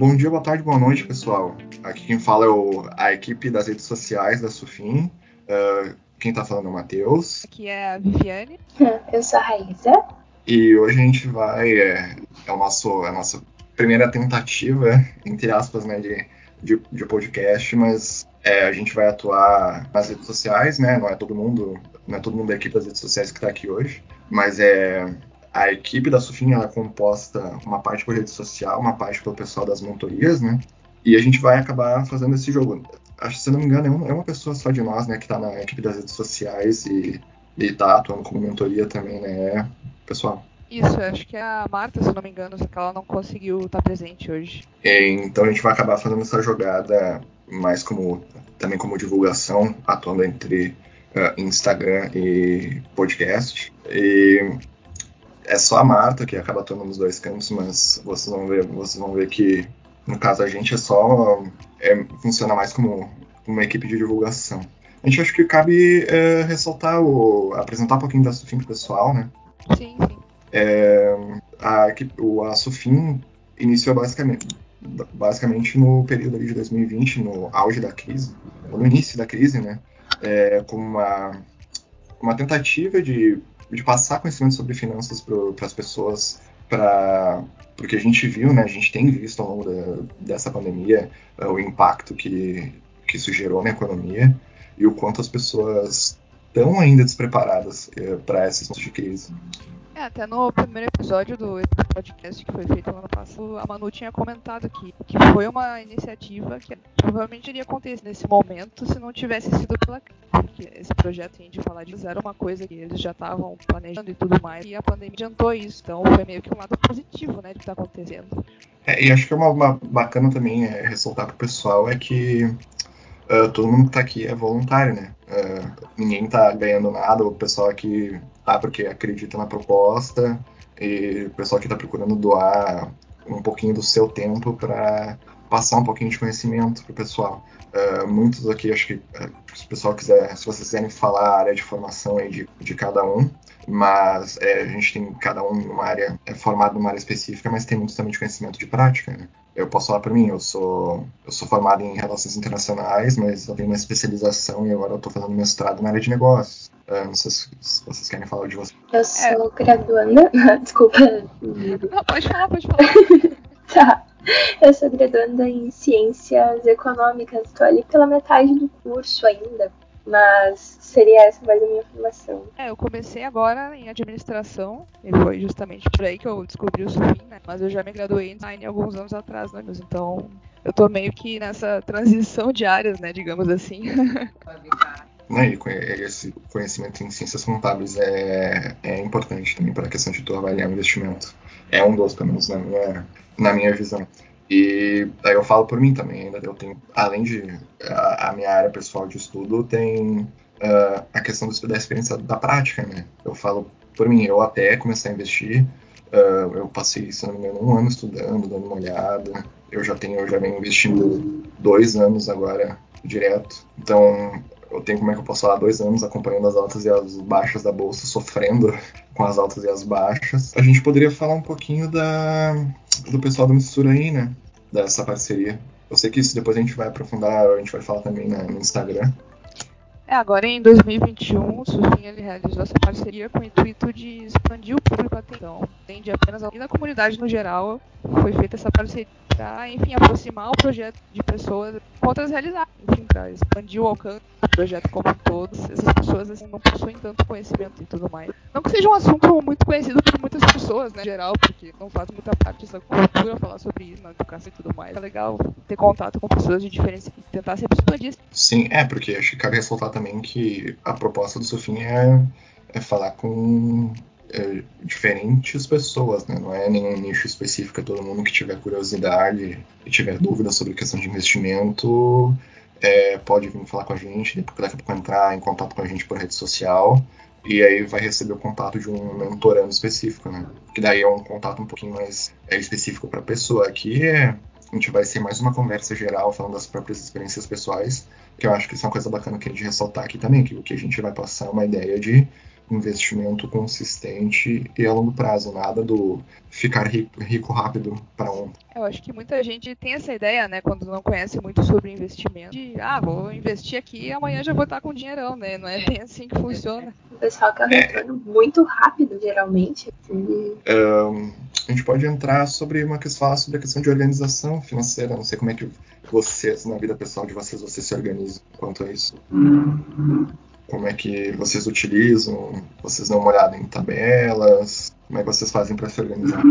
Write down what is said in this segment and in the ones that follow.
Bom dia, boa tarde, boa noite, pessoal. Aqui quem fala é o, a equipe das redes sociais da Sufim. Uh, quem está falando é o Matheus. Aqui é a Viviane. Eu sou a Raíssa. E hoje a gente vai. É, é, o nosso, é a nossa primeira tentativa, entre aspas, né, de, de, de podcast, mas é, a gente vai atuar nas redes sociais, né? Não é todo mundo, não é todo mundo da equipe das redes sociais que está aqui hoje, mas é a equipe da Sufim ela é composta uma parte por rede social, uma parte pelo pessoal das mentorias, né? E a gente vai acabar fazendo esse jogo. Acho se não me engano, é, um, é uma pessoa só de nós, né, que está na equipe das redes sociais e, está atuando como mentoria também, né, pessoal? Isso, acho que é a Marta, se não me engano, só que ela não conseguiu estar presente hoje. E, então a gente vai acabar fazendo essa jogada mais como também como divulgação, atuando entre uh, Instagram e podcast. E é só a Marta que acaba atuando nos dois campos, mas vocês vão ver, vocês vão ver que no caso a gente é só é, funciona mais como uma equipe de divulgação. A gente acha que cabe é, ressaltar o apresentar um pouquinho da Sufim pro pessoal, né? Sim, sim. É, a, a Sufim iniciou basicamente basicamente no período de 2020, no auge da crise, no início da crise, né? É, com uma, uma tentativa de de passar conhecimento sobre finanças para as pessoas, para porque a gente viu, né, a gente tem visto ao longo da, dessa pandemia uh, o impacto que, que isso gerou na economia e o quanto as pessoas estão ainda despreparadas uh, para esses momentos de crise. É, até no primeiro episódio do podcast que foi feito no ano passado, a Manu tinha comentado que, que foi uma iniciativa que provavelmente iria acontecer nesse momento se não tivesse sido pela porque esse projeto de falar disso era uma coisa que eles já estavam planejando e tudo mais, e a pandemia adiantou isso, então foi meio que um lado positivo, né, do que está acontecendo. É, e acho que é uma, uma bacana também é, ressaltar para o pessoal é que uh, todo mundo que está aqui é voluntário, né? Uh, ninguém está ganhando nada, o pessoal aqui tá porque acredita na proposta e o pessoal que está procurando doar um pouquinho do seu tempo para passar um pouquinho de conhecimento para o pessoal. Uh, muitos aqui, acho que se o pessoal quiser, se vocês quiserem falar a área de formação aí de, de cada um, mas é, a gente tem cada um numa área, é formado numa área específica, mas tem muito também de conhecimento de prática, né? Eu posso falar por mim, eu sou, eu sou formado em relações internacionais, mas eu tenho uma especialização e agora eu estou fazendo mestrado na área de negócios. Uh, não sei se, se, vocês querem falar de vocês. Eu sou é. graduanda, desculpa. Não, pode falar, pode falar. tá. Eu sou graduanda em Ciências Econômicas, estou ali pela metade do curso ainda, mas seria essa mais a minha formação. É, eu comecei agora em administração, e foi justamente por aí que eu descobri o SUFIM, né? Mas eu já me graduei em design alguns anos atrás, né, então eu tô meio que nessa transição de áreas, né, digamos assim. Né, e esse conhecimento em ciências contábeis é, é importante também para a questão de tu avaliar o investimento. É um dos, pelo menos na minha, na minha visão. E aí eu falo por mim também, ainda eu tenho, além de a, a minha área pessoal de estudo, tem uh, a questão do, da experiência da prática, né? Eu falo por mim, eu até comecei a investir, uh, eu passei, se não me engano, um ano estudando, dando uma olhada. Eu já tenho, eu já venho investindo dois anos agora direto. Então, eu tenho, como é que eu posso falar, dois anos acompanhando as altas e as baixas da bolsa, sofrendo com as altas e as baixas. A gente poderia falar um pouquinho da, do pessoal da Mistura aí, né? Dessa parceria. Eu sei que isso depois a gente vai aprofundar, a gente vai falar também no Instagram. É, agora em 2021, o Surfing ele realizou essa parceria com o intuito de expandir o público atenção. Tem de apenas e na comunidade no geral foi feita essa parceria para, enfim, aproximar o projeto de pessoas com outras realidades, enfim, para expandir o alcance do projeto como um todo. Essas pessoas assim, não possuem tanto conhecimento e tudo mais. Não que seja um assunto muito conhecido por muitas pessoas, né, em geral, porque não faz muita parte dessa cultura falar sobre isso na educação e tudo mais. É legal ter contato com pessoas de diferentes e tentar se expandir. Sim, é, porque acho que cabe ressaltar também que a proposta do Sofim é, é falar com é, diferentes pessoas, né? Não é nenhum nicho específico, é todo mundo que tiver curiosidade e tiver dúvida sobre questão de investimento é, pode vir falar com a gente, daqui a pouco entrar em contato com a gente por rede social e aí vai receber o contato de um mentorando específico, né? Que daí é um contato um pouquinho mais é, específico para a pessoa. Aqui é, a gente vai ser mais uma conversa geral falando das próprias experiências pessoais, que eu acho que isso é uma coisa bacana que a gente ressaltar aqui também, que o que a gente vai passar é uma ideia de investimento consistente e a longo prazo, nada do ficar rico, rico rápido para ontem. Eu acho que muita gente tem essa ideia, né, quando não conhece muito sobre investimento, de ah, vou investir aqui e amanhã já vou estar com dinheirão, né? Não é bem assim que funciona. O pessoal quer um retorno é. muito rápido, geralmente. Um, a gente pode entrar sobre uma questão, falar sobre a questão de organização financeira. Não sei como é que vocês, na vida pessoal de vocês, vocês se organizam quanto a isso como é que vocês utilizam, vocês dão uma olhada em tabelas, como é que vocês fazem para se organizar?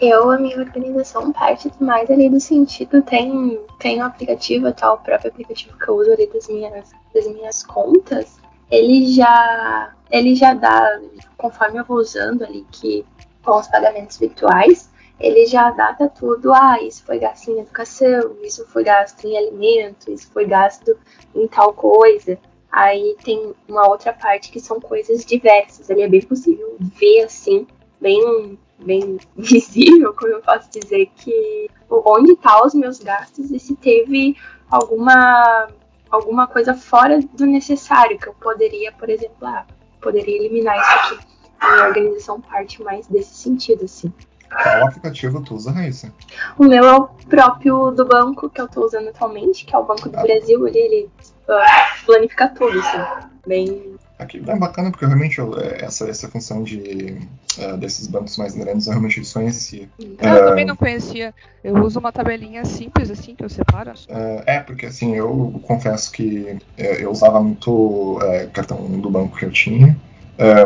Eu, a minha organização parte mais ali do sentido, tem, tem um aplicativo, tal, o próprio aplicativo que eu uso ali das minhas, das minhas contas, ele já, ele já dá, conforme eu vou usando ali, que com os pagamentos virtuais, ele já data tudo, ah, isso foi gasto em educação, isso foi gasto em alimento, isso foi gasto em tal coisa. Aí tem uma outra parte que são coisas diversas. Ali é bem possível ver assim, bem, bem visível, como eu posso dizer, que onde tá os meus gastos e se teve alguma alguma coisa fora do necessário que eu poderia, por exemplo, ah, poderia eliminar isso aqui. A minha organização parte mais desse sentido, assim. Qual aplicativo tu usa, Raíssa? O meu é o próprio do banco que eu estou usando atualmente, que é o Banco do ah. Brasil. Ele, ele uh, planifica tudo, assim. Bem. Aqui é bacana porque realmente eu, é, essa, essa função de, uh, desses bancos mais grandes eu realmente desconhecia. Eu uh, também não conhecia. Eu uso uma tabelinha simples assim que eu separo. Uh, é, porque assim, eu confesso que eu usava muito cartão do banco que eu tinha,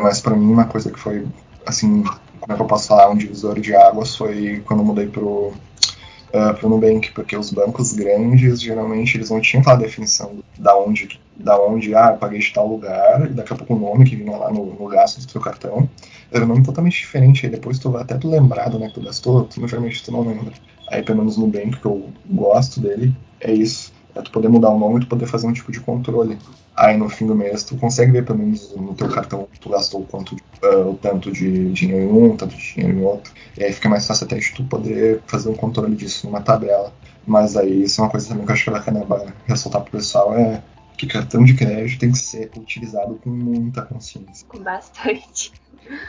mas para mim uma coisa que foi assim como é que eu posso falar, um divisor de águas foi quando eu mudei pro, uh, pro Nubank, porque os bancos grandes, geralmente, eles não tinham aquela definição da onde, da onde ah, eu paguei de tal lugar, e daqui a pouco o nome que vinha lá no, no gasto do seu cartão, era um nome totalmente diferente, aí depois tu vai até tu lembrado, né, que tu gastou, tu, geralmente tu não lembra. Aí, pelo menos no Nubank, que eu gosto dele, é isso, é tu poder mudar o nome tu poder fazer um tipo de controle. Aí no fim do mês tu consegue ver pelo menos no teu cartão tu gastou quanto, uh, tanto de dinheiro em um, tanto de dinheiro em outro. E aí fica mais fácil até de tu poder fazer um controle disso numa tabela. Mas aí isso é uma coisa também que eu acho que é bacana ressaltar pro pessoal é que cartão de crédito tem que ser utilizado com muita consciência. Com bastante.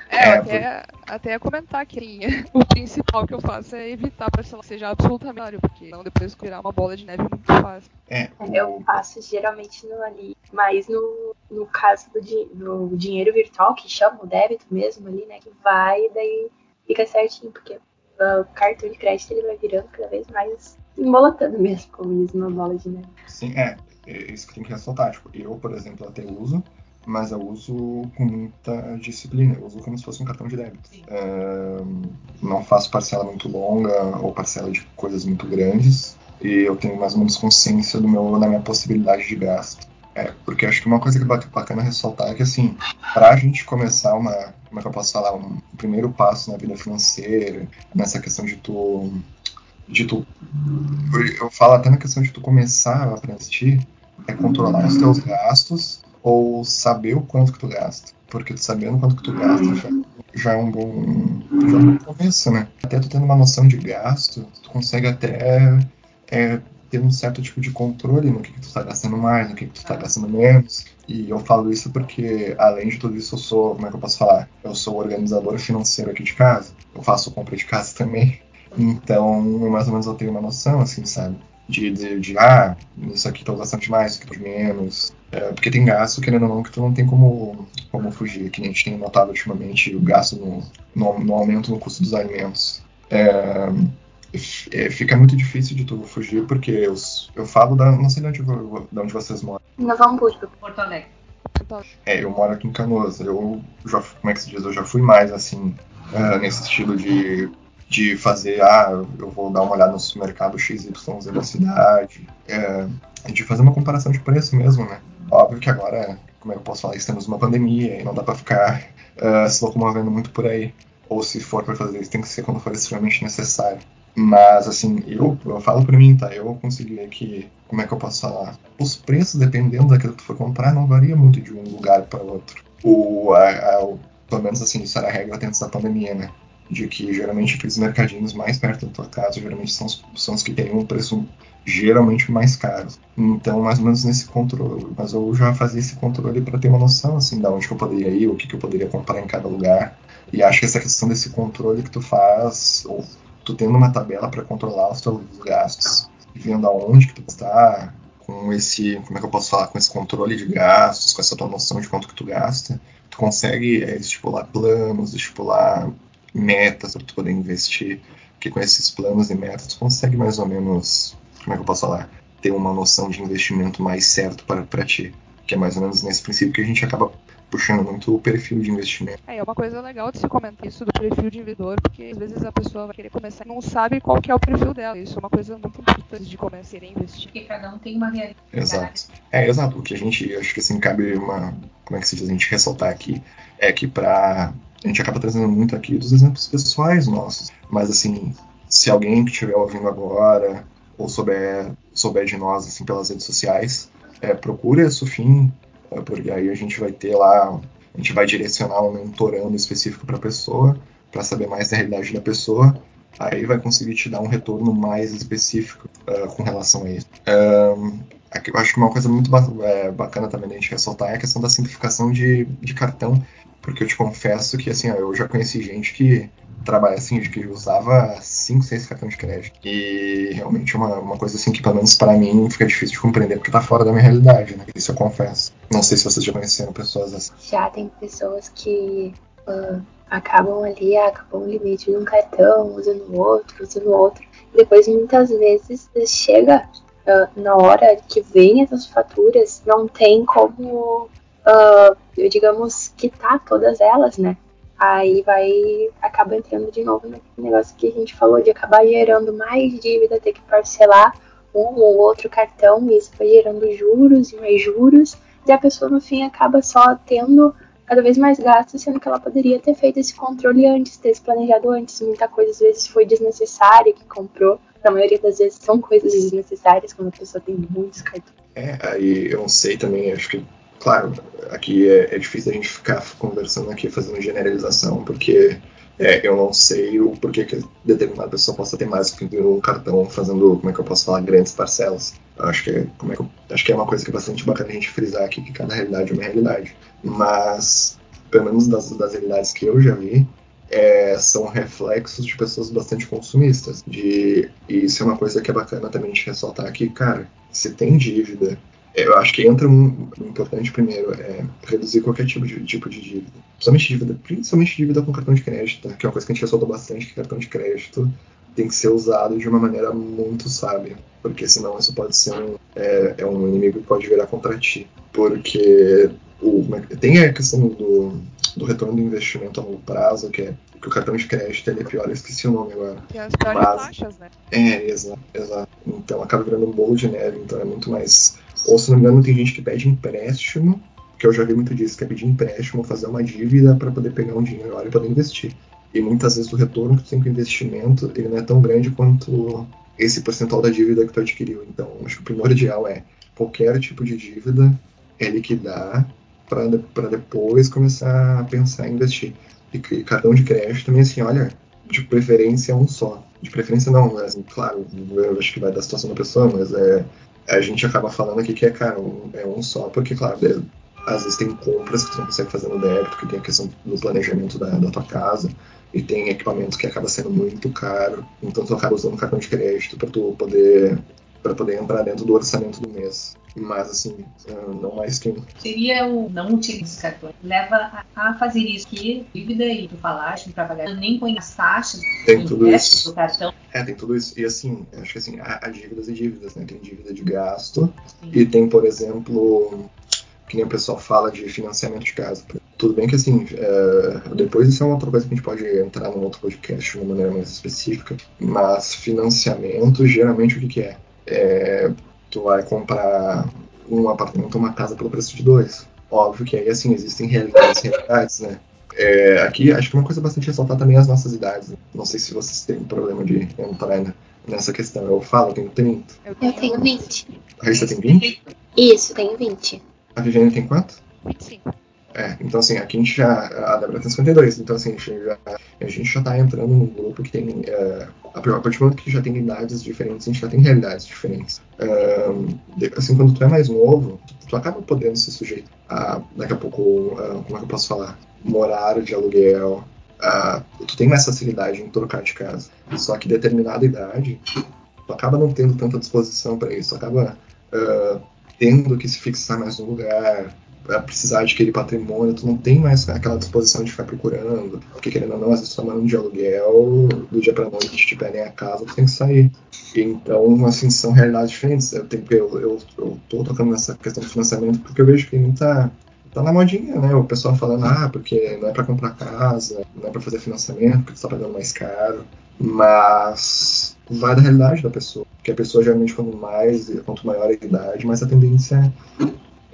É, é até, até ia comentar que o principal que eu faço é evitar para que seja absolutamente porque não depois virar uma bola de neve muito fácil. É, o... Eu faço geralmente no ali, mas no, no caso do, do dinheiro virtual, que chama o débito mesmo ali, né? Que vai e daí fica certinho, porque o cartão de crédito ele vai virando cada vez mais embolatando mesmo, como diz uma bola de neve. Sim, é. É isso que tem que ressaltar. Tipo, eu, por exemplo, até uso mas eu uso com muita disciplina, eu uso como se fosse um cartão de débito. É, não faço parcela muito longa ou parcela de coisas muito grandes e eu tenho mais ou menos consciência do meu, da minha possibilidade de gasto. É, porque acho que uma coisa que é bacana ressaltar é que, assim, para a gente começar uma, como é que eu posso falar, um primeiro passo na vida financeira, nessa questão de tu, de tu, eu falo até na questão de tu começar a investir, é controlar os teus gastos ou saber o quanto que tu gasta. Porque tu sabendo quanto que tu gasta já, já é um bom, já é um bom começo, né? Até tu tendo uma noção de gasto, tu consegue até é, ter um certo tipo de controle no que, que tu está gastando mais, no que, que tu está gastando menos. E eu falo isso porque, além de tudo isso, eu sou, como é que eu posso falar? Eu sou organizador financeiro aqui de casa. Eu faço compra de casa também. Então, mais ou menos eu tenho uma noção, assim, sabe? De, de, de ah, isso aqui tá gastando demais, isso aqui tá menos. É, porque tem gasto, querendo ou não, que tu não tem como, como fugir. Que a gente tem notado ultimamente o gasto no, no, no aumento no custo dos alimentos. É, é, fica muito difícil de tu fugir, porque eu, eu falo da. Não sei de onde, de onde vocês moram. Novo Hamburgo, Porto Alegre. É, eu moro aqui em Canoas. Eu já, como é que se diz? Eu já fui mais assim, uh, nesse estilo de de fazer, ah, eu vou dar uma olhada no supermercado XYZ da cidade, é, de fazer uma comparação de preço mesmo, né? Óbvio que agora, como é que eu posso falar, estamos numa pandemia e não dá para ficar uh, se locomovendo muito por aí. Ou se for para fazer isso, tem que ser quando for extremamente necessário. Mas, assim, eu, eu falo pra mim, tá? Eu consegui que, como é que eu posso falar? Os preços, dependendo daquilo que tu for comprar, não varia muito de um lugar para outro. O, a, a, pelo menos, assim, isso era a regra antes da pandemia, né? De que geralmente aqueles mercadinhos mais perto da tua casa geralmente são os, são os que têm um preço geralmente mais caro. Então, mais ou menos nesse controle. Mas eu já fazia esse controle para ter uma noção assim, de onde eu poderia ir, o que, que eu poderia comprar em cada lugar. E acho que essa questão desse controle que tu faz, ou tu tendo uma tabela para controlar os teus gastos, vendo aonde que tu está, com esse, como é que eu posso falar, com esse controle de gastos, com essa tua noção de quanto que tu gasta, tu consegue é, estipular planos, estipular metas para tu poder investir, que com esses planos e metas tu consegue mais ou menos, como é que eu posso falar, ter uma noção de investimento mais certo para, para ti, que é mais ou menos nesse princípio que a gente acaba puxando muito o perfil de investimento. É, é uma coisa legal de se comentar isso do perfil de investidor, porque às vezes a pessoa vai querer começar e não sabe qual que é o perfil dela. Isso é uma coisa muito importante de começar a investir. Porque cada um tem uma realidade. Exato. É, exato. O que a gente, acho que assim, cabe uma, como é que se diz, a gente ressaltar aqui, é que para a gente acaba trazendo muito aqui dos exemplos pessoais nossos, mas assim, se alguém que estiver ouvindo agora ou souber, souber de nós assim pelas redes sociais, é, procure a Sufim, é, porque aí a gente vai ter lá, a gente vai direcionar um mentorando específico para a pessoa, para saber mais da realidade da pessoa, aí vai conseguir te dar um retorno mais específico uh, com relação a isso. Um, eu acho que uma coisa muito é, bacana também a gente ressaltar é a questão da simplificação de, de cartão, porque eu te confesso que assim, eu já conheci gente que trabalha assim, que usava 5, 6 cartões de crédito. E realmente é uma, uma coisa assim que, pelo menos para mim, fica difícil de compreender, porque tá fora da minha realidade, né? Isso eu confesso. Não sei se vocês já conheceram pessoas assim. Já tem pessoas que uh, acabam ali, acabam o limite de um cartão, usando outro, usando outro. E depois, muitas vezes, chega uh, na hora que vem essas faturas, não tem como, uh, digamos, quitar todas elas, né? aí vai acaba entrando de novo no negócio que a gente falou de acabar gerando mais dívida, ter que parcelar um ou outro cartão, e isso vai gerando juros e mais juros, e a pessoa no fim acaba só tendo cada vez mais gastos, sendo que ela poderia ter feito esse controle antes, ter se planejado antes. Muita coisa às vezes foi desnecessária que comprou. Na maioria das vezes são coisas desnecessárias quando a pessoa tem muitos cartões. É, aí eu não sei também, acho que claro, aqui é, é, difícil a gente ficar conversando aqui, fazendo generalização, porque é, eu não sei o porquê que determinada pessoa possa ter mais que um cartão fazendo, como é que eu posso falar, grandes parcelas. Acho que é, como é que eu, acho que é uma coisa que é bastante bacana a gente frisar aqui, que cada realidade é uma realidade. Mas, pelo menos das, das realidades que eu já vi, é, são reflexos de pessoas bastante consumistas. De, e isso é uma coisa que é bacana também a gente ressaltar aqui, cara, se tem dívida eu acho que entra um, um importante primeiro é reduzir qualquer tipo de, tipo de dívida. Principalmente dívida, principalmente dívida com cartão de crédito, tá? que é uma coisa que a gente ressaltou bastante, que cartão de crédito tem que ser usado de uma maneira muito sábia, porque senão isso pode ser um, é, é um inimigo que pode virar contra ti. Porque o, é tem a questão do, do retorno do investimento a longo prazo, que é que o cartão de crédito ele é pior, eu esqueci o nome agora. Tem as piores Mas, taxas, né? É, exato, exato. Então acaba virando um bolo de neve, então é muito mais ou se não me engano, tem gente que pede empréstimo, que eu já vi muito disso, que é pedir empréstimo, fazer uma dívida para poder pegar um dinheiro agora e poder investir. E muitas vezes o retorno que tu tem com o investimento ele não é tão grande quanto esse percentual da dívida que tu adquiriu. Então, acho que o primordial é qualquer tipo de dívida é liquidar para depois começar a pensar em investir. E cartão de crédito também, assim, olha, de preferência um só. De preferência não, mas, claro, eu acho que vai da situação da pessoa, mas é a gente acaba falando aqui que é, cara, um, é um só, porque, claro, às vezes tem compras que tu não consegue fazer no débito, que tem a questão do planejamento da, da tua casa, e tem equipamento que acaba sendo muito caro, então tu acaba usando cartão de crédito para tu poder para poder entrar dentro do orçamento do mês. Mas, assim, ah, não mais que. Seria o não utilizar cartão. Leva a, fazer isso que dívida e tu falaste para pagar, nem põe as taxas tem tudo isso. do cartão. É, tem tudo isso. E assim, acho que assim, há, há dívidas e dívidas, né? Tem dívida de gasto Sim. e tem, por exemplo, que nem o pessoal fala de financiamento de casa. Tudo bem que assim, é, depois isso é uma outra coisa que a gente pode entrar num outro podcast de uma maneira mais específica, mas financiamento, geralmente o que, que é? é? Tu vai comprar um apartamento ou uma casa pelo preço de dois. Óbvio que aí assim, existem realidades realidades, né? É, aqui, acho que uma coisa bastante ressaltar também é as nossas idades. Né? Não sei se vocês têm problema de entrar nessa questão. Eu falo, eu tenho 30. Eu tenho 20. A Raíssa tem 20? Isso, tenho 20. A Viviane tem quanto? 25. É, então assim, aqui a gente já. A Débora tem 52, então assim, a gente já, a gente já tá entrando num grupo que tem. Uh, a partir do momento que já tem idades diferentes, a gente já tem realidades diferentes. Uh, assim, quando tu é mais novo, tu, acaba podendo se sujeitar a, daqui a pouco, uh, como é que eu posso falar? Morar de aluguel. tu tem mais facilidade em trocar de casa. Só que determinada idade, tu acaba não tendo tanta disposição para isso, tu acaba tendo que se fixar mais no lugar, para precisar adquirir patrimônio, tu não tem mais aquela disposição de ficar procurando, porque querendo ou não, às vezes tu tá morando de aluguel, do dia pra noite te pedem a casa, tu tem que sair. Então, assim, são realidades diferentes. Eu, tenho, eu, eu, eu tô tocando nessa questão do financiamento porque eu vejo que muita tá na modinha, né? O pessoal falando, ah, porque não é para comprar casa, não é para fazer financiamento, porque tu tá pagando mais caro. Mas vai da realidade da pessoa. Porque a pessoa geralmente, quanto mais, quanto maior a idade, mais a tendência é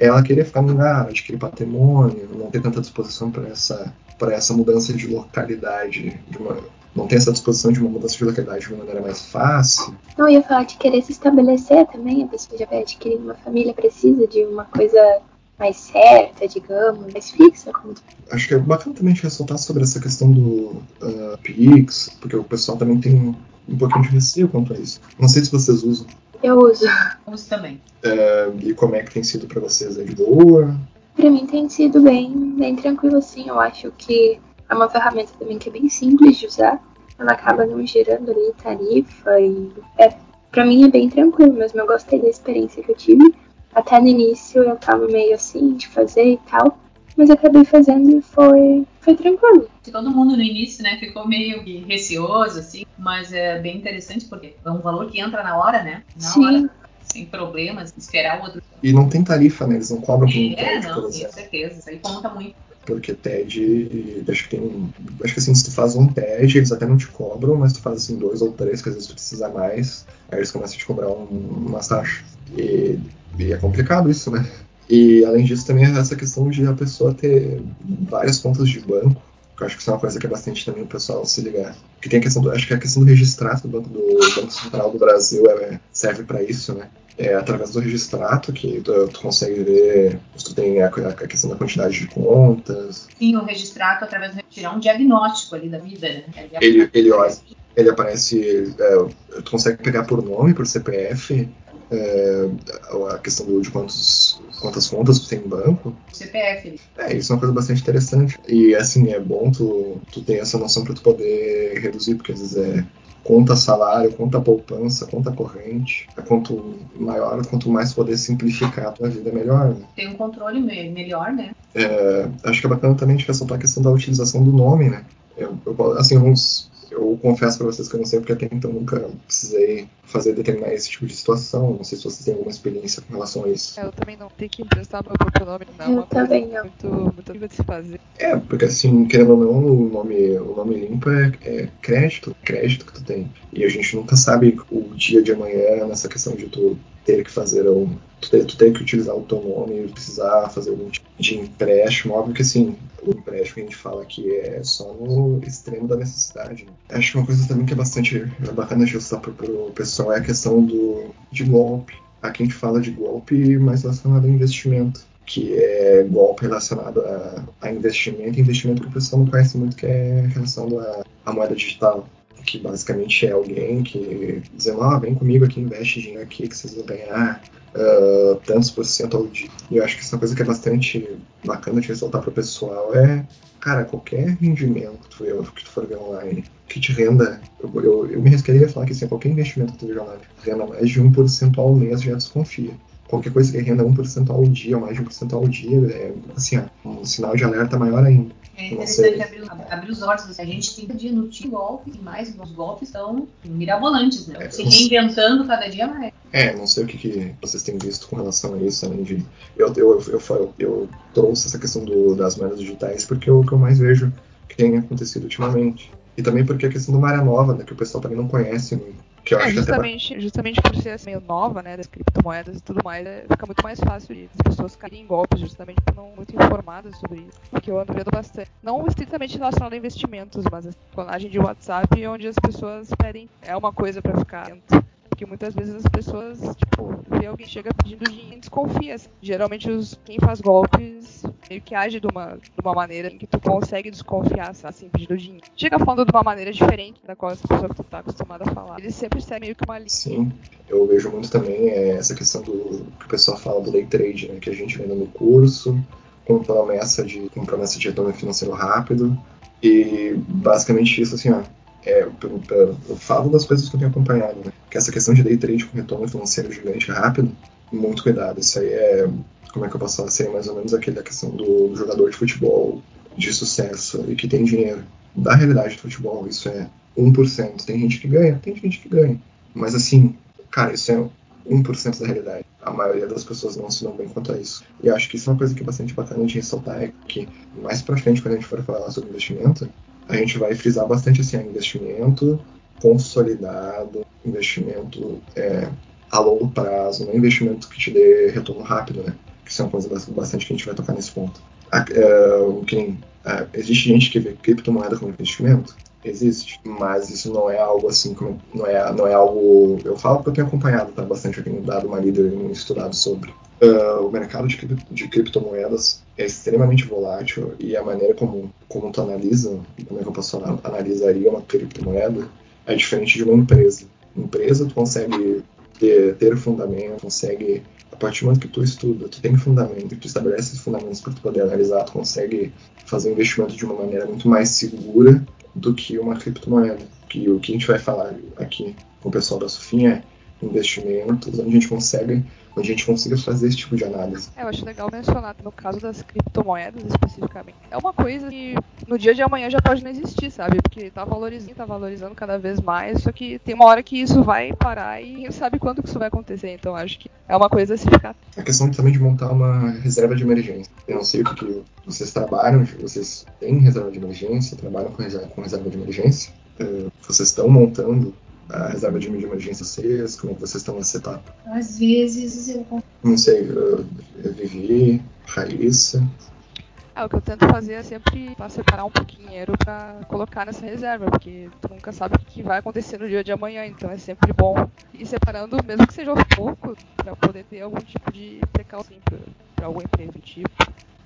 ela querer ficar no lugar, adquirir patrimônio, não ter tanta disposição para essa, essa mudança de localidade, de uma, não tem essa disposição de uma mudança de localidade de uma maneira mais fácil. Não, ia falar de querer se estabelecer também, a pessoa já vai adquirir uma família, precisa de uma coisa mais certa, digamos, mais fixa. Como... Acho que é bacana também ressaltar sobre essa questão do uh, Pix, porque o pessoal também tem um pouquinho de receio quanto a isso. Não sei se vocês usam. Eu uso. Uso também. Uh, e como é que tem sido para vocês? É de boa? Para mim tem sido bem, bem tranquilo, assim. Eu acho que é uma ferramenta também que é bem simples de usar. Ela acaba não gerando ali tarifa e é, para mim é bem tranquilo mesmo. Eu gostei da experiência que eu tive. Até no início eu tava meio assim de fazer e tal, mas acabei fazendo e foi, foi tranquilo. Todo mundo no início, né, ficou meio receoso, assim, mas é bem interessante porque é um valor que entra na hora, né? Na Sim. hora, sem problemas, esperar o outro. E não tem tarifa, né? Eles não cobram por um É, não, com certeza. Isso aí conta muito. Porque TED, acho que tem. Acho que assim, se tu faz um TED, eles até não te cobram, mas tu faz assim dois ou três, que às vezes tu precisa mais, aí eles começam a te cobrar um, umas taxas. E, e é complicado isso, né? E além disso, também é essa questão de a pessoa ter várias contas de banco. Que eu acho que isso é uma coisa que é bastante também o pessoal se ligar. Que tem a questão do, acho que a questão do registrato do Banco, do Banco Central do Brasil é, serve para isso, né? É através do registrato que tu, tu consegue ver se tu tem a, a, questão da quantidade de contas. Sim, o registrato através de tirar um diagnóstico ali da vida, né? Ele, ele, olha, ele aparece, é, tu consegue pegar por nome, por CPF, é, a questão do, de quantos, quantas contas tu tem em banco. CPF. É, isso é uma coisa bastante interessante. E assim, é bom tu, tu ter essa noção para tu poder reduzir, porque às vezes é conta salário, conta poupança, conta corrente. É quanto maior, quanto mais poder simplificar a tua vida, melhor. Né? Tem um controle melhor, né? É, acho que é bacana também de ressaltar a questão da utilização do nome, né? Eu, eu, assim, uns eu confesso para vocês que eu não sei porque até então nunca precisei fazer determinar esse tipo de situação. Não sei se vocês têm alguma experiência com relação a isso. É, eu também não tenho que emprestar meu próprio nome, não. Eu também não. Muito, muito de se fazer. É, porque assim, querendo ou não, o nome, o nome limpo é, é crédito, crédito que tu tem. E a gente nunca sabe o dia de amanhã nessa questão de tu ter que fazer um. Tu ter, tu ter que utilizar o teu nome, precisar fazer algum tipo de empréstimo. Óbvio que assim, o empréstimo que a gente fala aqui é só no extremo da necessidade. Né? Acho que uma coisa também que é bastante bacana de usar pro, pro pessoal é a questão do, de golpe. Aqui a gente fala de golpe mais relacionado a investimento que é golpe relacionado a, a investimento, investimento que o pessoal não conhece muito, que é relacionado à moeda digital que basicamente é alguém que dizendo, ah, vem comigo aqui, investe dinheiro aqui que vocês vão ganhar uh, tantos por cento ao dia. E eu acho que isso é uma coisa que é bastante bacana de ressaltar para o pessoal, é, cara, qualquer rendimento que tu, que tu for ver online, que te renda, eu, eu, eu me arriscaria a falar que assim, qualquer investimento que tu veja online, renda mais de 1% ao mês, já desconfia qualquer coisa que renda 1% ao dia, ou mais de 1% ao dia, é assim, um sinal de alerta maior ainda. É interessante abrir, abrir, os olhos. A gente tem dia no time golpe, e mais os golpes estão mirabolantes, né? É, Se reinventando cada dia mais. É, não sei o que, que, vocês têm visto com relação a isso, além de. Eu, eu, eu, eu, eu trouxe essa questão do, das moedas digitais porque é o que eu mais vejo que tem acontecido ultimamente. E também porque a questão do Maré Nova, né, que o pessoal também não conhece muito. Que eu é, acho justamente, justamente por ser meio nova, né, das criptomoedas e tudo mais, é, fica muito mais fácil de as pessoas caírem em golpes, justamente por não muito informadas sobre isso. Porque eu ando vendo bastante. Não estritamente relacionado a investimentos, mas a clonagem de WhatsApp, onde as pessoas pedem. É uma coisa para ficar dentro porque muitas vezes as pessoas, tipo, vê alguém chega pedindo dinheiro e desconfia. Geralmente os, quem faz golpes meio que age de uma, de uma maneira em que tu consegue desconfiar, assim, pedindo dinheiro. Chega falando de uma maneira diferente da qual essa pessoa que tu tá acostumada a falar. Eles sempre seguem meio que uma linha. Sim, eu vejo muito também é, essa questão do que o pessoal fala do day trade, né? Que a gente vê no curso, com promessa de, com promessa de retorno financeiro rápido. E basicamente isso, assim, ó, é, eu, eu, falo das coisas que eu tenho acompanhado, né? Que essa questão de day trade com retorno financeiro gigante rápido, muito cuidado. Isso aí é, como é que eu posso falar? Seria mais ou menos aquela questão do, do jogador de futebol de sucesso e que tem dinheiro. Da realidade do futebol, isso é 1%. Tem gente que ganha, tem gente que ganha. Mas assim, cara, isso é 1% da realidade. A maioria das pessoas não se dão bem quanto a isso. E acho que isso é uma coisa que é bastante bacana de ressaltar, é que mais pra frente, quando a gente for falar sobre investimento, a gente vai frisar bastante assim, investimento consolidado, investimento é, a longo prazo, não investimento que te dê retorno rápido, né? Que isso é uma coisa bastante que a gente vai tocar nesse ponto. A, é, que, é, existe gente que vê criptomoeda como investimento? Existe, mas isso não é algo assim, como, não, é, não é algo. Eu falo porque eu tenho acompanhado tá, bastante, eu dado uma lida e estudado sobre. Uh, o mercado de, de, criptomoedas é extremamente volátil e a maneira como, como tu analisa, como é que eu posso falar, analisaria uma criptomoeda é diferente de uma empresa. Empresa, tu consegue ter, ter fundamento, consegue, a partir do momento que tu estuda, tu tem fundamento, tu estabelece esses fundamentos para tu poder analisar, tu consegue fazer o investimento de uma maneira muito mais segura do que uma criptomoeda. Que o que a gente vai falar aqui com o pessoal da Sufinha é investimentos, onde a gente consegue onde a gente consiga fazer esse tipo de análise. É, eu acho legal mencionar no caso das criptomoedas especificamente. É uma coisa que no dia de amanhã já pode não existir, sabe? Porque tá valorizando, tá valorizando cada vez mais, só que tem uma hora que isso vai parar e ninguém sabe quando que isso vai acontecer. Então acho que é uma coisa a se ficar. A questão também de montar uma reserva de emergência. Eu não sei o que, vocês trabalham, vocês têm reserva de emergência, trabalham com reserva, com reserva de emergência. Uh, vocês estão montando a reserva de emergência vocês? Como que vocês estão setup? Às vezes eu. Não sei, eu, eu Vivi, Raíssa. É, o que eu tento fazer é sempre separar um pouquinho de dinheiro pra colocar nessa reserva, porque tu nunca sabe o que vai acontecer no dia de amanhã, então é sempre bom ir separando, mesmo que seja aos poucos, pra poder ter algum tipo de precaução pra, pra algum emprego tipo.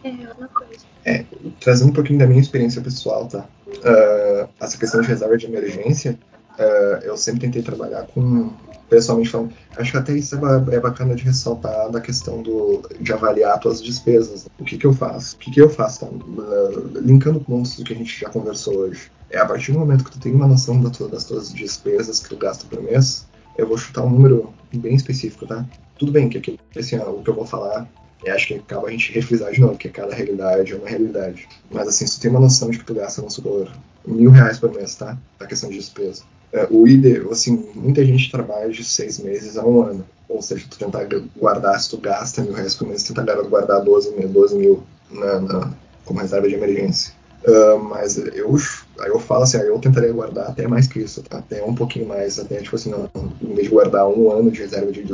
É, uma coisa. É, trazendo um pouquinho da minha experiência pessoal, tá? Uh, essa questão de reserva de emergência, uh, eu sempre tentei trabalhar com, pessoalmente falando, acho que até isso é, é bacana de ressaltar da questão do, de avaliar suas despesas. O que, que eu faço? O que, que eu faço? Uh, linkando pontos do que a gente já conversou hoje. É a partir do momento que tu tem uma noção da tua, das tuas despesas que tu gasta por mês, eu vou chutar um número bem específico, tá? Tudo bem que aqui, assim, o que eu vou falar eu acho que acaba a gente refrisar de novo, que cada realidade é uma realidade. Mas assim, se tu tem uma noção de que tu gasta, vamos supor, mil reais por mês, tá? A questão de despesa. É, o ID, assim, muita gente trabalha de seis meses a um ano. Ou seja, tu tentar guardar, se tu gasta mil reais por mês, tu tentar guardar 12 mil, 12 mil na, na, como reserva de emergência. Uh, mas eu, aí eu falo assim, aí eu tentaria guardar até mais que isso, até um pouquinho mais, até tipo assim, não, em vez de guardar um ano de reserva de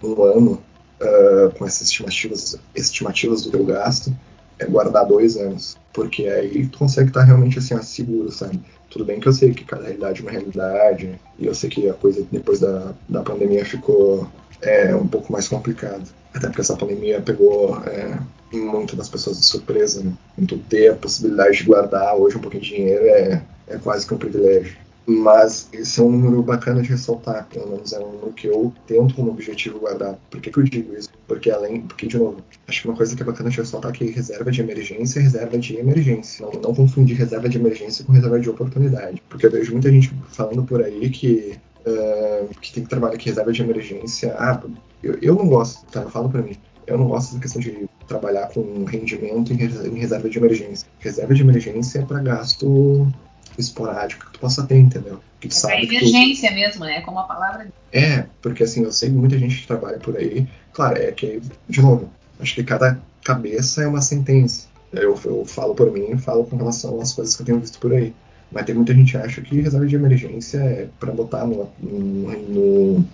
um ano uh, com essas estimativas, estimativas do teu gasto, é guardar dois anos, porque aí tu consegue estar realmente assim seguro, sabe? Tudo bem que eu sei que cada realidade é uma realidade, e eu sei que a coisa depois da, da pandemia ficou é, um pouco mais complicada. Até porque essa pandemia pegou é, muito das pessoas de surpresa. Né? Então ter a possibilidade de guardar hoje um pouquinho de dinheiro é, é quase que um privilégio. Mas esse é um número bacana de ressaltar, pelo menos é um número que eu tento como objetivo guardar. Por que, que eu digo isso? Porque além, porque de novo, acho que uma coisa que é bacana de ressaltar é que reserva de emergência é reserva de emergência. Não, não confundir reserva de emergência com reserva de oportunidade. Porque eu vejo muita gente falando por aí que, uh, que tem que trabalhar que reserva de emergência. Ah, eu, eu não gosto, tá? Eu falo pra mim. Eu não gosto da questão de trabalhar com rendimento em reserva de emergência. Reserva de emergência é para gasto esporádico que tu possa ter, entendeu? Que tu é sabe emergência tu... mesmo, né? Como a palavra. É, porque assim, eu sei muita gente que trabalha por aí. Claro, é que, de novo, acho que cada cabeça é uma sentença. Eu, eu falo por mim, falo com relação às coisas que eu tenho visto por aí. Mas tem muita gente que acha que reserva de emergência é para botar no, no, no,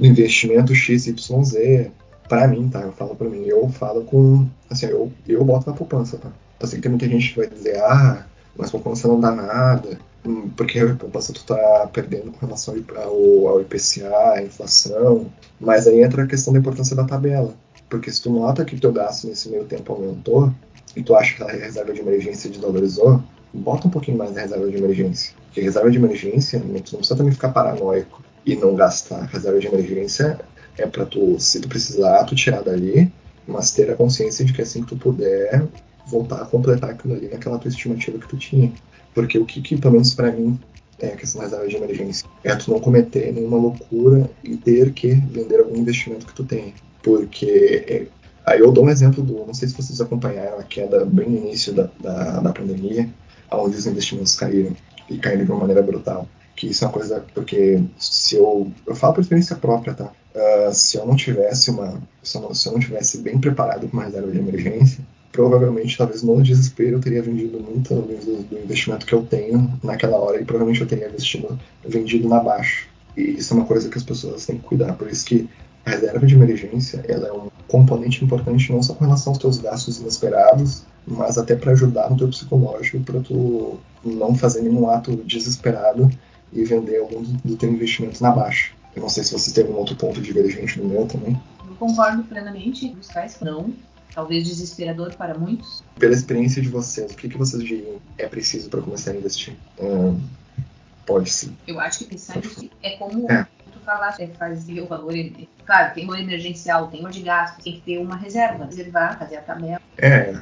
investimento XYZ. Para mim, tá? Eu falo por mim. Eu falo com. Assim, eu, eu boto na poupança, tá? Eu sei que tem muita gente que vai dizer, ah, mas poupança não dá nada. hum, porque a poupança tu tá perdendo com relação ao, ao IPCA, à inflação, mas aí entra a questão da importância da tabela, porque se tu nota que teu gasto nesse meio tempo aumentou, e tu acha que a reserva de emergência desvalorizou, bota um pouquinho mais na reserva de emergência. Porque reserva de emergência, tu não precisa também ficar paranoico e não gastar. Reserva de emergência é para tu, se tu precisar, tu tirar dali, mas ter a consciência de que assim que tu puder, voltar a completar aquilo ali naquela tua estimativa que tu tinha. Porque o que, que pelo menos para mim, é a questão da reserva de emergência. É tu não cometer nenhuma loucura e ter que vender algum investimento que tu tenha. Porque é, aí eu dou um exemplo do, não sei se vocês acompanharam a queda bem no início da, da, da pandemia, onde os investimentos caíram e caíram de uma maneira brutal. Que isso é uma coisa, porque se eu, eu falo por experiência própria, tá? Uh, se eu não tivesse uma, se eu não, se eu não tivesse bem preparado com uma reserva de emergência, provavelmente, talvez no desespero, eu teria vendido muito do, do, investimento que eu tenho naquela hora e provavelmente eu teria investido, vendido na baixa. E isso é uma coisa que as pessoas têm que cuidar. Por isso que a reserva de emergência ela é um componente importante não só com relação aos teus gastos inesperados, mas até para ajudar no teu psicológico, para tu não fazer nenhum ato desesperado e vender algum do teu investimento na baixa. Eu não sei se você tem algum outro ponto divergente no meu também. Eu concordo plenamente, buscar não talvez desesperador para muitos. Pela experiência de vocês, o que, que vocês diriam é preciso para começar a investir? Hum, pode sim. Eu acho que pensar nisso é como é. tu falaste, é fazer o valor. Claro, tem o emergencial, tem o de gasto, tem que ter uma reserva, reservar, fazer a tabela. É, é,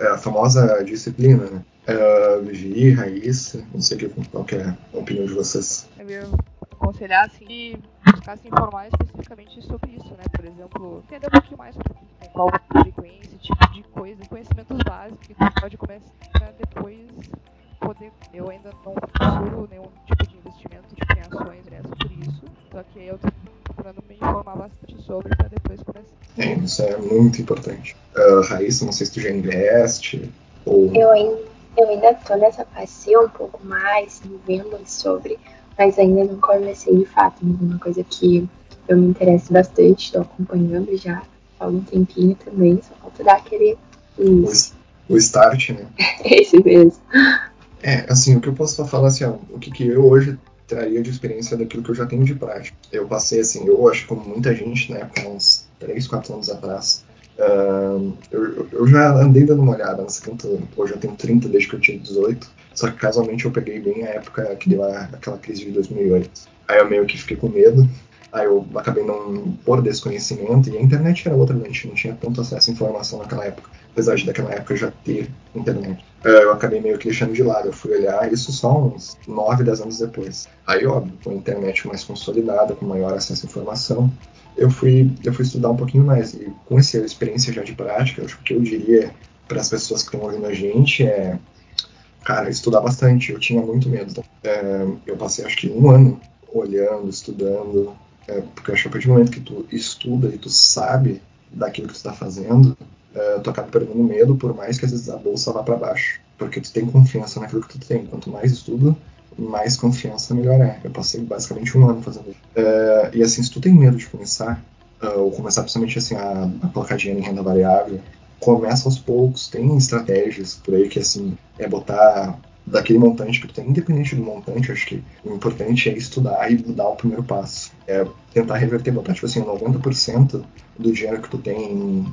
é a famosa disciplina, né? Uh, vigie, raiz, não sei qual que é a opinião de vocês. É mesmo aconselhar assim e buscar se informar especificamente sobre isso, né? Por exemplo, entender um pouquinho mais sobre qual frequência, tipo de coisa, conhecimentos básicos que tu pode começar para depois poder. Eu ainda não possuo nenhum tipo de investimento tipo, em ações, né? Por isso, só que eu tô procurando me informar bastante sobre para depois começar. É, isso é muito importante. Uh, Raíssa, não sei se tu já investe ou. Eu ainda eu ainda tô nessa fase um pouco mais, vendo sobre mas ainda não comecei de fato. Mas é uma coisa que eu me interesso bastante, estou acompanhando já há um tempinho também, só falta dar aquele. O start, né? Esse mesmo. É, assim, o que eu posso falar assim, ó, o que, que eu hoje traria de experiência daquilo que eu já tenho de prática. Eu passei assim, eu acho como muita gente, né, com uns 3, 4 anos atrás, uh, eu, eu já andei dando uma olhada nessa canto, hoje eu tenho 30 desde que eu tinha 18, só que casualmente eu peguei bem a época que deu a, aquela crise de 2008. Aí eu meio que fiquei com medo. Aí eu acabei não por desconhecimento e a internet era outra, né? a gente não tinha tanto acesso à informação naquela época, apesar de daquela época já ter internet. É, eu acabei meio que deixando de lado, eu fui olhar isso só uns 9, 10 anos depois. Aí, óbvio, com a internet mais consolidada, com maior acesso à informação, eu fui, eu fui estudar um pouquinho mais. E com essa experiência já de prática, acho que eu diria para as pessoas que estão ouvindo a gente é cara, estudar bastante. Eu tinha muito medo. É, eu passei acho que um ano olhando, estudando, é, porque acho que a partir do momento que tu estuda e tu sabe daquilo que tu está fazendo, é, tu acaba perdendo medo, por mais que às vezes a bolsa vá para baixo, porque tu tem confiança naquilo que tu tem. Quanto mais estudo, mais confiança melhor é. Eu passei basicamente um ano fazendo isso. É, e assim, se tu tem medo de começar, é, ou começar principalmente assim a, a colocar dinheiro em renda variável, começa aos poucos, tem estratégias por aí que assim é botar daquele montante que tu tem, independente do montante, acho que o importante é estudar e dar o primeiro passo. É tentar reverter, botar tipo assim, 90% do dinheiro que tu tem em,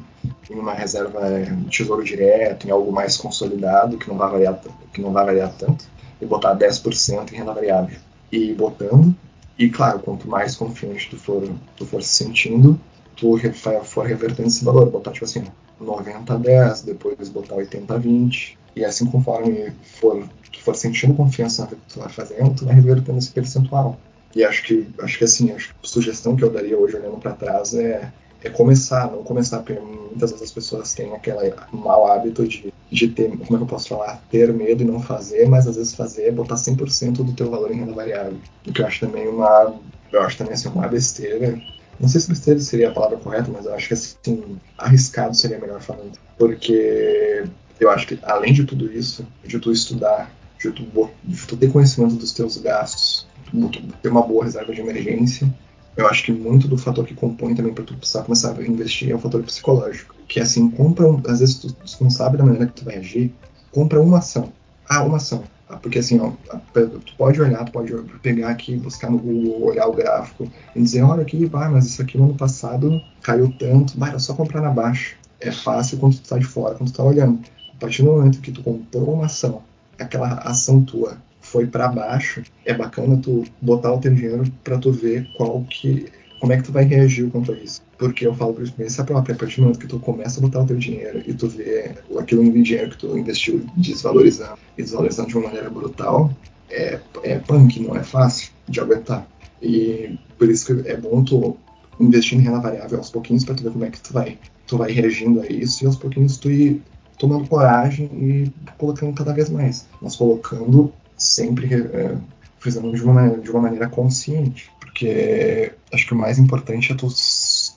em uma reserva de tesouro direto, em algo mais consolidado, que não vai variar, que não vai variar tanto, e botar 10% em renda variável. E botando, e claro, quanto mais confiante tu for, tu for se sentindo, tu for revertendo esse valor, botar tipo assim, 90 a 10, depois botar 80 a 20, e assim conforme for, tu for sentindo confiança no que tu vai fazendo, tu vai revertendo esse percentual. E acho que, acho que assim, a sugestão que eu daria hoje olhando para trás é, é começar, não começar, porque muitas vezes as pessoas têm aquele mau hábito de, de ter, como é que eu posso falar, ter medo e não fazer, mas às vezes fazer é botar 100% do teu valor em renda variável. O que eu acho também uma, eu acho também assim, uma besteira não sei se besteira seria a palavra correta, mas eu acho que assim, arriscado seria melhor falando. Porque eu acho que além de tudo isso, de tu estudar, de tu, de tu ter conhecimento dos teus gastos, tu ter uma boa reserva de emergência, eu acho que muito do fator que compõe também para tu precisar começar a investir é o fator psicológico. Que assim, compra, às vezes tu, tu não sabe da maneira que tu vai agir, compra uma ação. Ah, uma ação. Porque assim, ó, tu pode olhar, tu pode pegar aqui, buscar no Google, olhar o gráfico e dizer, olha aqui, vai, mas isso aqui no ano passado caiu tanto, vai, é só comprar na baixa. É fácil quando tu tá de fora, quando tu tá olhando. A partir do momento que tu comprou uma ação, aquela ação tua foi para baixo, é bacana tu botar o teu dinheiro para tu ver qual que como é que tu vai reagir quanto a isso. Porque eu falo por experiência própria, a partir do momento que tu começa a botar o teu dinheiro e tu vê aquilo em dinheiro que tu investiu desvalorizando e desvalorizando de uma maneira brutal, é, é punk, não é fácil de aguentar. E por isso que é bom tu investir em renda variável aos pouquinhos para tu ver como é que tu vai, tu vai reagindo a isso e aos pouquinhos tu ir tomando coragem e colocando cada vez mais, mas colocando sempre é, frisando de uma, de uma maneira consciente, porque acho que o mais importante é tu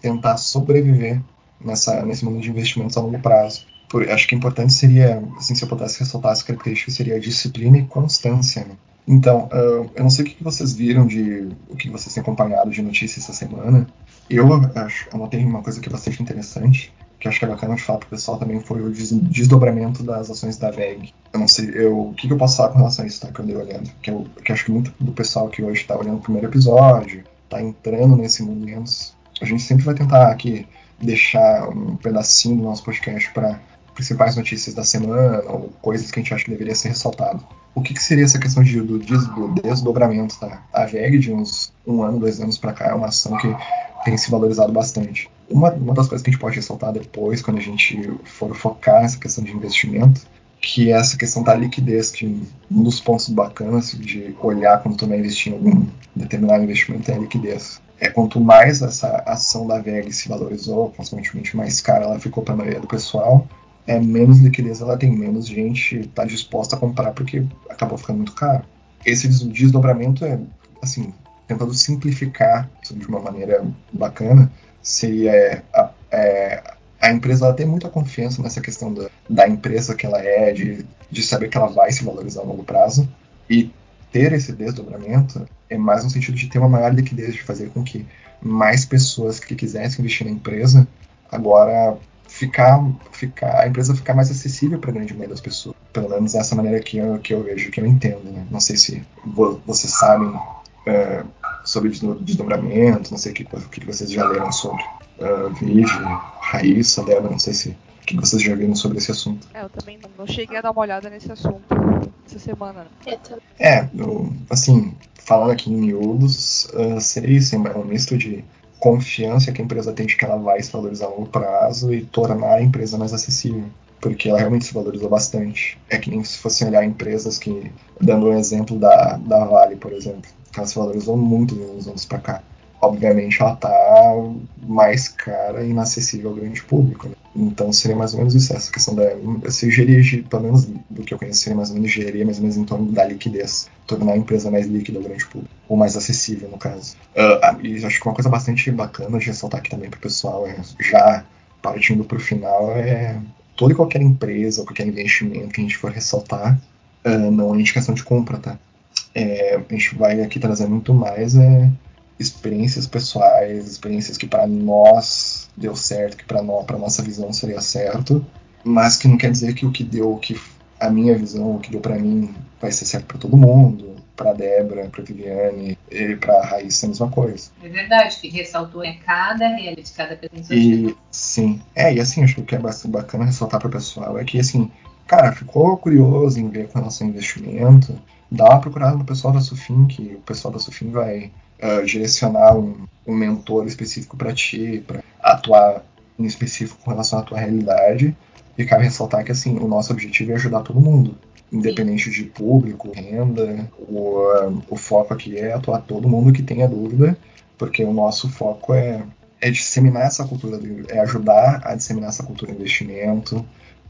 tentar sobreviver nessa, nesse mundo de investimentos a longo prazo. Por, acho que importante seria, assim, se eu pudesse ressaltar as características, seria disciplina e constância. Né? Então, uh, eu não sei o que vocês viram de o que vocês têm acompanhado de notícias essa semana. Eu acho, anotei uma coisa que é bastante interessante, que acho que é bacana de falar para o pessoal também foi o desdobramento das ações da VEG. Eu não sei, eu, o que, que eu posso falar com relação a isso, tá? Que eu andei olhando. Que, eu, que acho que muito do pessoal que hoje está olhando o primeiro episódio, está entrando nesse mundo menos. A gente sempre vai tentar aqui deixar um pedacinho do nosso podcast para principais notícias da semana ou coisas que a gente acha que deveria ser ressaltado. O que, que seria essa questão de, do desdobramento, tá? A VEG de uns um ano, dois anos para cá é uma ação que tem se valorizado bastante. Uma, uma das coisas que a gente pode ressaltar depois, quando a gente for focar nessa questão de investimento, que é essa questão da liquidez, que um dos pontos bacanas de olhar quando tu vai investir em algum determinado investimento é a liquidez. É quanto mais essa ação da VEG se valorizou, consequentemente mais cara ela ficou para a maioria do pessoal, é menos liquidez ela tem, menos gente está disposta a comprar porque acabou ficando muito caro. Esse desdobramento é, assim, tentando simplificar de uma maneira bacana, seria é, a, é, a empresa ter muita confiança nessa questão da, da empresa que ela é, de, de saber que ela vai se valorizar a longo prazo, e ter esse desdobramento é mais no sentido de ter uma maior liquidez, de fazer com que mais pessoas que quisessem investir na empresa agora ficar, ficar a empresa ficar mais acessível para a grande maioria das pessoas. Pelo menos dessa maneira que eu, que eu vejo, que eu entendo. Né? Não sei se vocês sabem é, sobre desdobramento, não sei o que, o que vocês já leram sobre. Uh, Vige, Raíssa, Débora, não sei se o que vocês já viram sobre esse assunto. É, eu também não, não cheguei a dar uma olhada nesse assunto essa semana. Né? É, eu, assim, falando aqui em miúdos, uh, seria isso, é um misto de confiança que a empresa tem de que ela vai se valorizar a longo prazo e tornar a empresa mais acessível porque ela realmente se valorizou bastante. É que nem se fosse olhar empresas que, dando um exemplo da, da Vale, por exemplo, ela se valorizou muito nos anos para cá. Obviamente ela tá mais cara e inacessível ao grande público. Né? Então seria mais ou menos isso, essa questão da. Se gerir, pelo menos do que eu conheço, seria mais ou menos gerir mais ou menos em torno da liquidez, tornar a empresa mais líquida ao grande público, ou mais acessível no caso. Uh, e acho que uma coisa bastante bacana de ressaltar aqui também para o pessoal, é, já partindo para o final, é toda e qualquer empresa, qualquer investimento que a gente for ressaltar, uh, não é indicação de compra, tá? É, a gente vai aqui trazer muito mais é, experiências pessoais, experiências que para nós deu certo, que para nós, para nossa visão seria certo, mas que não quer dizer que o que deu, que a minha visão, o que deu para mim, vai ser certo para todo mundo, para Débora, para Viviane e para Raíssa a mesma coisa. É verdade, que ressaltou é cada realidade, cada pessoa. E sim, é e assim acho que o que é bastante bacana ressaltar para o pessoal é que assim, cara, ficou curioso em ver com relação ao investimento dá uma procurada no pessoal da Sufim, que o pessoal da Sufim vai uh, direcionar um, um, mentor específico para ti, para atuar em específico com relação à tua realidade. E cabe ressaltar que assim, o nosso objetivo é ajudar todo mundo, independente de público, renda. O, uh, o foco aqui é atuar todo mundo que tenha dúvida, porque o nosso foco é, é disseminar essa cultura, é ajudar a disseminar essa cultura de investimento.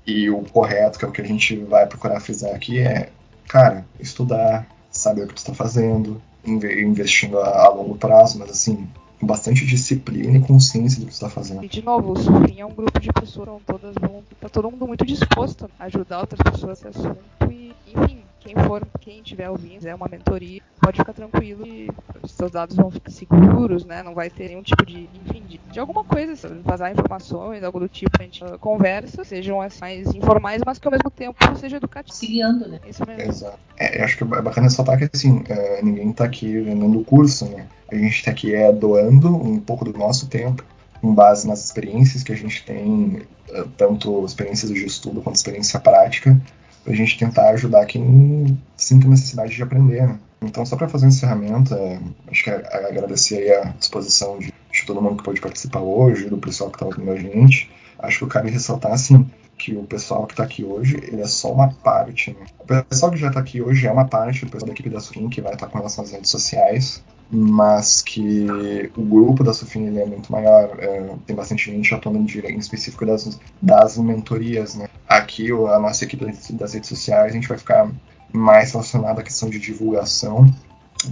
E o correto, que é o que a gente vai procurar frisar aqui, é cara, estudar, saber o que tu está fazendo, investindo a, a, longo prazo, mas assim, com bastante disciplina e consciência do que está fazendo. E de novo, o Sufim é um grupo de pessoas, todas vão, tá todo mundo muito disposto a ajudar outras pessoas nesse assunto e, enfim, quem for, quem tiver ouvindo, é uma mentoria, pode ficar tranquilo e os seus dados vão ficar seguros, né? Não vai ter nenhum tipo de, enfim, de, de alguma coisa, vazar informações, algo do tipo, a gente uh, conversa, sejam mais informais, mas que ao mesmo tempo seja educativo. Se guiando, né? Isso mesmo. Exato. É, eu acho que é bacana ressaltar que assim, uh, ninguém tá aqui vendendo o curso, né? A gente tá aqui é doando um pouco do nosso tempo com base nas experiências que a gente tem, uh, tanto experiências de estudo quanto experiência prática, para a gente tentar ajudar quem sinta necessidade de aprender. Né? Então, só para fazer um encerramento, é, acho que é, é agradecer a disposição de, de, todo mundo que pôde participar hoje, do pessoal que está ouvindo a gente. Acho que eu quero ressaltar, assim, que o pessoal que está aqui hoje, ele é só uma parte. Né? O pessoal que já está aqui hoje é uma parte do pessoal da equipe da Sufim que vai estar com relação às redes sociais, mas que o grupo da Sufim ele é muito maior, é, tem bastante gente atuando em específico das, das mentorias. Né? Aqui, a nossa equipe das redes sociais, a gente vai ficar mais relacionado à questão de divulgação,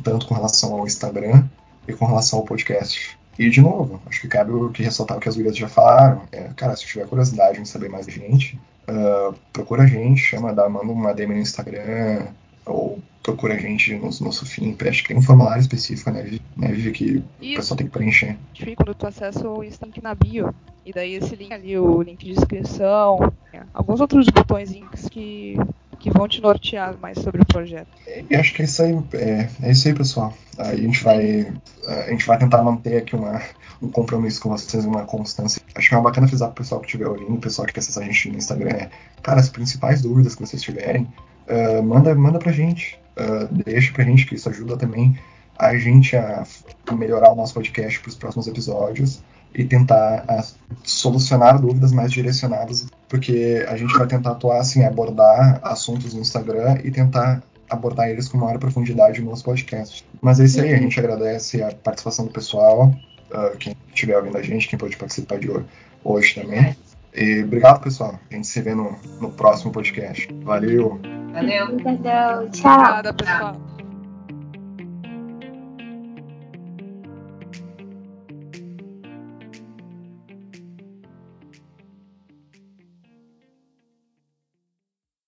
tanto com relação ao Instagram e com relação ao podcast. E, de novo, acho que cabe o que ressaltar o que as gurias já falaram. É, cara, se tiver curiosidade em saber mais de gente, uh, procura a gente, chama, dá, manda uma DM no Instagram, ou procura a gente no, no Sufim, acho que tem um formulário específico, né, né, Vivi que o pessoal tem que preencher. Quando tu acessa o link na bio, e daí esse link ali, o link de inscrição, alguns outros botões que que vão te nortear mais sobre o projeto. E acho que é isso aí, é, é isso aí, pessoal. Aí a gente vai, a gente vai tentar manter aqui uma, um compromisso com vocês, uma constância. Acho que é uma bacana avisar pro pessoal que estiver ouvindo, o pessoal que quer acessar a gente no Instagram, é, cara, as principais dúvidas que vocês tiverem, uh, manda, manda pra gente. Uh, deixa pra gente que isso ajuda também a gente a melhorar o nosso podcast para os próximos episódios e tentar a, solucionar dúvidas mais direcionadas, porque a gente vai tentar atuar assim, abordar assuntos no Instagram e tentar abordar eles com maior profundidade nos podcasts. Mas é isso aí, a gente agradece a participação do pessoal, uh, quem estiver ouvindo a gente, quem pode participar de hoje também. E obrigado, pessoal. A gente se vê no, no próximo podcast. Valeu! Valeu! Obrigado, tchau! Obrigada, pessoal.